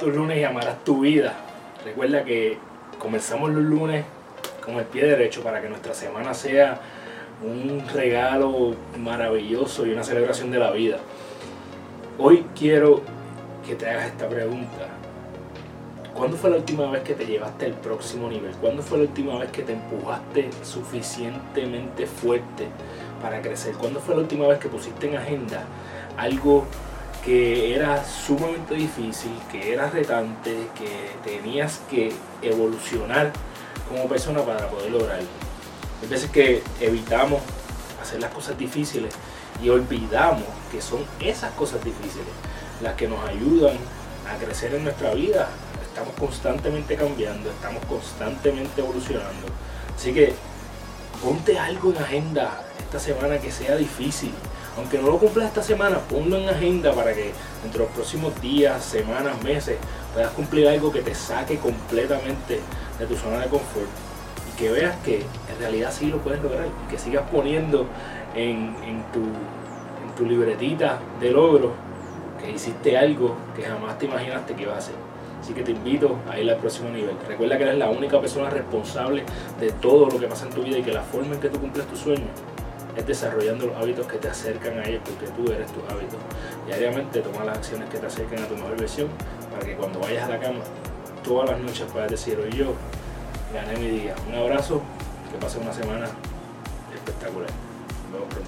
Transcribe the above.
Tus lunes y amarás tu vida. Recuerda que comenzamos los lunes con el pie derecho para que nuestra semana sea un regalo maravilloso y una celebración de la vida. Hoy quiero que te hagas esta pregunta. ¿Cuándo fue la última vez que te llevaste al próximo nivel? ¿Cuándo fue la última vez que te empujaste suficientemente fuerte para crecer? ¿Cuándo fue la última vez que pusiste en agenda algo que era sumamente difícil, que era retante, que tenías que evolucionar como persona para poder lograrlo? Hay veces que evitamos hacer las cosas difíciles y olvidamos que son esas cosas difíciles las que nos ayudan a crecer en nuestra vida estamos constantemente cambiando, estamos constantemente evolucionando. Así que ponte algo en agenda esta semana que sea difícil. Aunque no lo cumplas esta semana, ponlo en agenda para que entre los próximos días, semanas, meses puedas cumplir algo que te saque completamente de tu zona de confort y que veas que en realidad sí lo puedes lograr y que sigas poniendo en, tu, libretita de logro que hiciste algo que jamás te imaginaste que ibas a hacer. Así que te invito a ir al próximo nivel. Recuerda que eres la única persona responsable de todo lo que pasa en tu vida y que la forma en que tú cumples tus sueños es desarrollando los hábitos que te acercan a ellos porque tú eres tus hábitos. Diariamente toma las acciones que te acerquen a tu mejor versión para que cuando vayas a la cama todas las noches puedas decir hoy yo gané mi día. Un abrazo, que pase una semana espectacular. Nos vemos pronto.